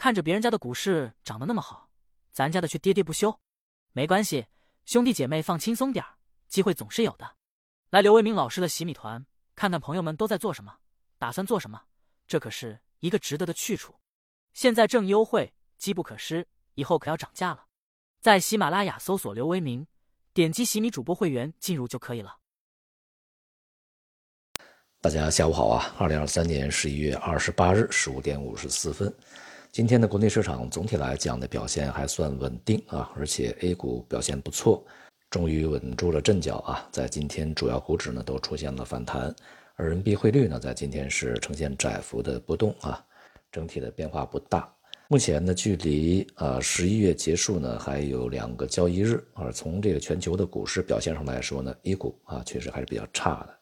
看着别人家的股市涨得那么好，咱家的却跌跌不休。没关系，兄弟姐妹放轻松点儿，机会总是有的。来刘为民老师的洗米团，看看朋友们都在做什么，打算做什么，这可是一个值得的去处。现在正优惠，机不可失，以后可要涨价了。在喜马拉雅搜索刘为民，点击洗米主播会员进入就可以了。大家下午好啊！二零二三年十一月二十八日十五点五十四分。今天的国内市场总体来讲的表现还算稳定啊，而且 A 股表现不错，终于稳住了阵脚啊，在今天主要股指呢都出现了反弹，而人民币汇率呢在今天是呈现窄幅的波动啊，整体的变化不大。目前呢，距离啊十一月结束呢还有两个交易日，而从这个全球的股市表现上来说呢，A 股啊确实还是比较差的。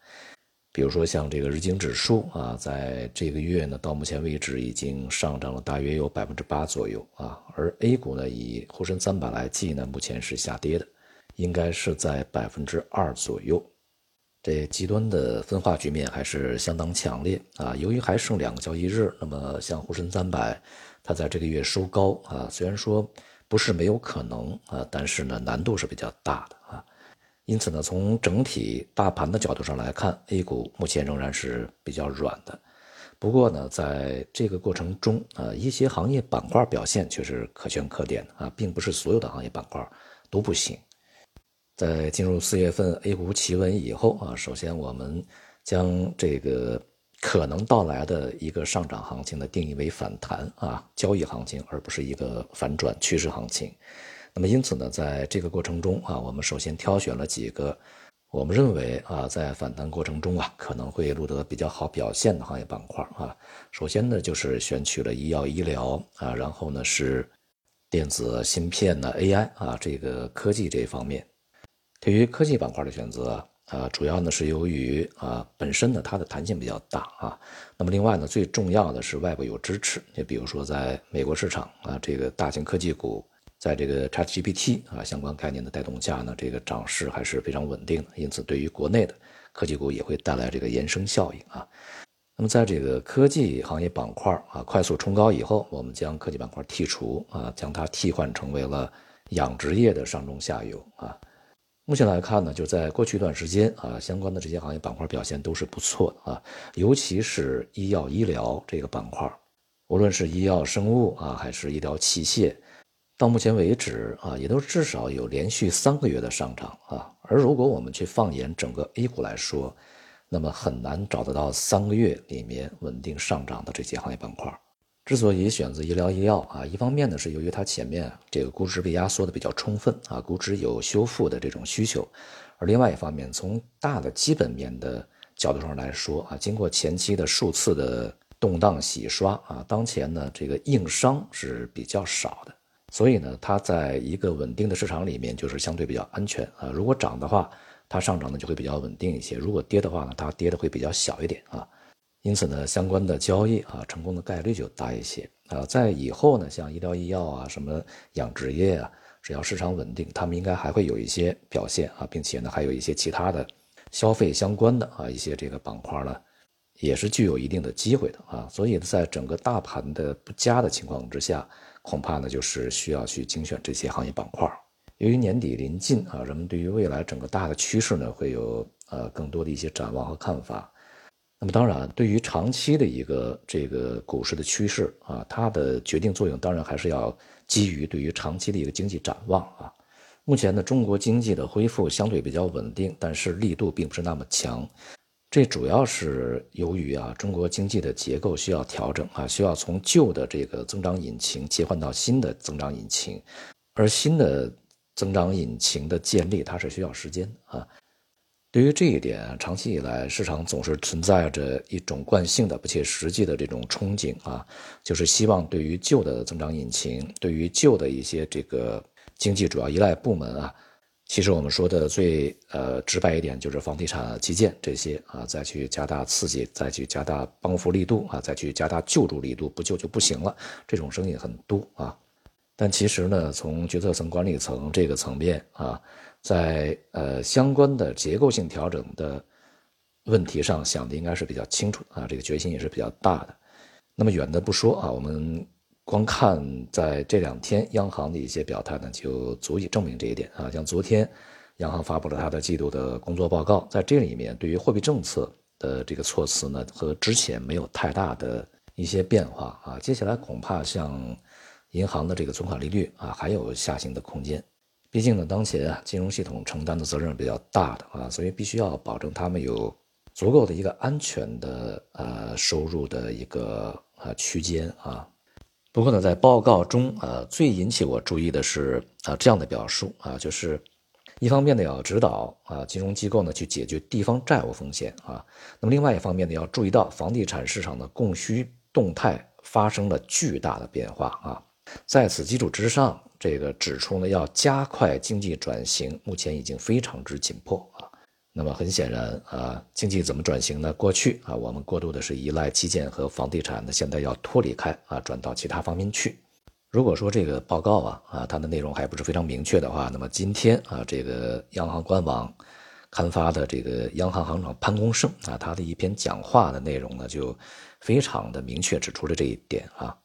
比如说像这个日经指数啊，在这个月呢，到目前为止已经上涨了大约有百分之八左右啊。而 A 股呢，以沪深三百来计呢，目前是下跌的，应该是在百分之二左右。这极端的分化局面还是相当强烈啊。由于还剩两个交易日，那么像沪深三百，它在这个月收高啊，虽然说不是没有可能啊，但是呢，难度是比较大的啊。因此呢，从整体大盘的角度上来看，A 股目前仍然是比较软的。不过呢，在这个过程中啊，一些行业板块表现却是可圈可点的啊，并不是所有的行业板块都不行。在进入四月份 A 股企稳以后啊，首先我们将这个可能到来的一个上涨行情呢定义为反弹啊，交易行情，而不是一个反转趋势行情。那么因此呢，在这个过程中啊，我们首先挑选了几个我们认为啊，在反弹过程中啊，可能会录得比较好表现的行业板块啊。首先呢，就是选取了医药医疗啊，然后呢是电子芯片呢 AI 啊，这个科技这一方面。对于科技板块的选择啊，主要呢是由于啊本身呢它的弹性比较大啊。那么另外呢，最重要的是外部有支持，就比如说在美国市场啊，这个大型科技股。在这个 ChatGPT 啊相关概念的带动下呢，这个涨势还是非常稳定的，因此对于国内的科技股也会带来这个延伸效应啊。那么在这个科技行业板块啊快速冲高以后，我们将科技板块剔除啊，将它替换成为了养殖业的上中下游啊。目前来看呢，就在过去一段时间啊，相关的这些行业板块表现都是不错的啊，尤其是医药医疗这个板块，无论是医药生物啊，还是医疗器械。到目前为止啊，也都至少有连续三个月的上涨啊。而如果我们去放眼整个 A 股来说，那么很难找得到三个月里面稳定上涨的这些行业板块。之所以选择医疗医药啊，一方面呢是由于它前面这个估值被压缩的比较充分啊，估值有修复的这种需求；而另外一方面，从大的基本面的角度上来说啊，经过前期的数次的动荡洗刷啊，当前呢这个硬伤是比较少的。所以呢，它在一个稳定的市场里面，就是相对比较安全啊。如果涨的话，它上涨呢就会比较稳定一些；如果跌的话呢，它跌的会比较小一点啊。因此呢，相关的交易啊，成功的概率就大一些啊。在以后呢，像医疗医药啊、什么养殖业啊，只要市场稳定，他们应该还会有一些表现啊，并且呢，还有一些其他的消费相关的啊一些这个板块呢，也是具有一定的机会的啊。所以在整个大盘的不佳的情况之下。恐怕呢，就是需要去精选这些行业板块。由于年底临近啊，人们对于未来整个大的趋势呢，会有呃更多的一些展望和看法。那么当然，对于长期的一个这个股市的趋势啊，它的决定作用当然还是要基于对于长期的一个经济展望啊。目前呢，中国经济的恢复相对比较稳定，但是力度并不是那么强。这主要是由于啊，中国经济的结构需要调整啊，需要从旧的这个增长引擎切换到新的增长引擎，而新的增长引擎的建立，它是需要时间啊。对于这一点，长期以来市场总是存在着一种惯性的不切实际的这种憧憬啊，就是希望对于旧的增长引擎，对于旧的一些这个经济主要依赖部门啊。其实我们说的最呃直白一点，就是房地产、基建这些啊，再去加大刺激，再去加大帮扶力度啊，再去加大救助力度，不救就不行了。这种声音很多啊。但其实呢，从决策层、管理层这个层面啊，在呃相关的结构性调整的问题上想的应该是比较清楚啊，这个决心也是比较大的。那么远的不说啊，我们光看在这两天央行的一些表态呢，就足以证明这一点啊。像昨天，央行发布了它的季度的工作报告，在这里面对于货币政策的这个措辞呢，和之前没有太大的一些变化啊。接下来恐怕像银行的这个存款利率啊，还有下行的空间。毕竟呢，当前啊，金融系统承担的责任比较大的啊，所以必须要保证他们有足够的一个安全的呃收入的一个呃区间啊。不过呢，在报告中，呃，最引起我注意的是啊这样的表述啊，就是一方面呢要指导啊金融机构呢去解决地方债务风险啊，那么另外一方面呢要注意到房地产市场的供需动态发生了巨大的变化啊，在此基础之上，这个指出呢要加快经济转型，目前已经非常之紧迫。那么很显然啊，经济怎么转型呢？过去啊，我们过度的是依赖基建和房地产，那现在要脱离开啊，转到其他方面去。如果说这个报告啊啊，它的内容还不是非常明确的话，那么今天啊，这个央行官网刊发的这个央行行长潘功胜啊，他的一篇讲话的内容呢，就非常的明确指出了这一点啊。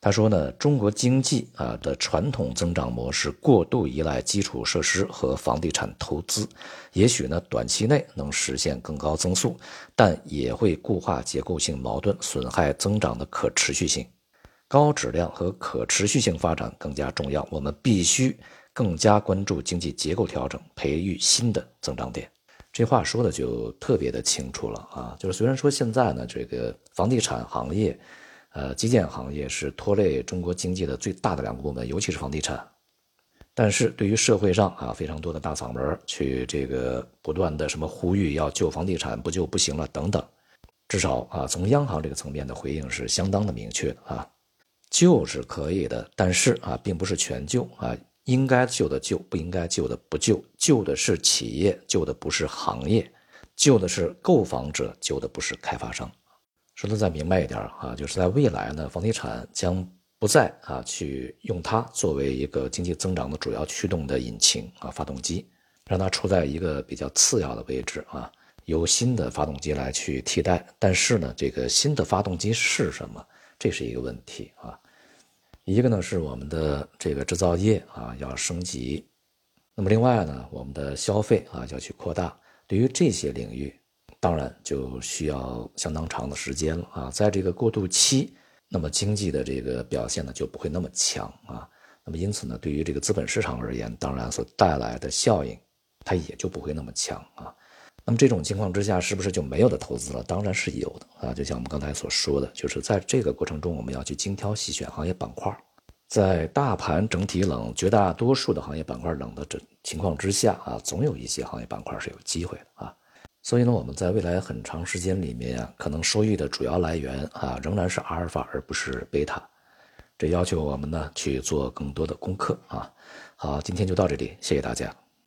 他说呢，中国经济啊的传统增长模式过度依赖基础设施和房地产投资，也许呢短期内能实现更高增速，但也会固化结构性矛盾，损害增长的可持续性。高质量和可持续性发展更加重要，我们必须更加关注经济结构调整，培育新的增长点。这话说的就特别的清楚了啊，就是虽然说现在呢这个房地产行业。呃，基建行业是拖累中国经济的最大的两个部门，尤其是房地产。但是对于社会上啊非常多的大嗓门去这个不断的什么呼吁要救房地产，不救不行了等等，至少啊从央行这个层面的回应是相当的明确啊，救是可以的，但是啊并不是全救啊，应该救的救，不应该救的不救，救的是企业，救的不是行业，救的是购房者，救的不是开发商。说的再明白一点啊，就是在未来呢，房地产将不再啊去用它作为一个经济增长的主要驱动的引擎啊发动机，让它处在一个比较次要的位置啊，由新的发动机来去替代。但是呢，这个新的发动机是什么？这是一个问题啊。一个呢是我们的这个制造业啊要升级，那么另外呢，我们的消费啊要去扩大。对于这些领域。当然就需要相当长的时间了啊，在这个过渡期，那么经济的这个表现呢就不会那么强啊，那么因此呢，对于这个资本市场而言，当然所带来的效应，它也就不会那么强啊。那么这种情况之下，是不是就没有的投资了？当然是有的啊，就像我们刚才所说的，就是在这个过程中，我们要去精挑细选行业板块，在大盘整体冷、绝大多数的行业板块冷的这情况之下啊，总有一些行业板块是有机会的啊。所以呢，我们在未来很长时间里面啊，可能收益的主要来源啊，仍然是阿尔法，而不是贝塔。这要求我们呢去做更多的功课啊。好，今天就到这里，谢谢大家。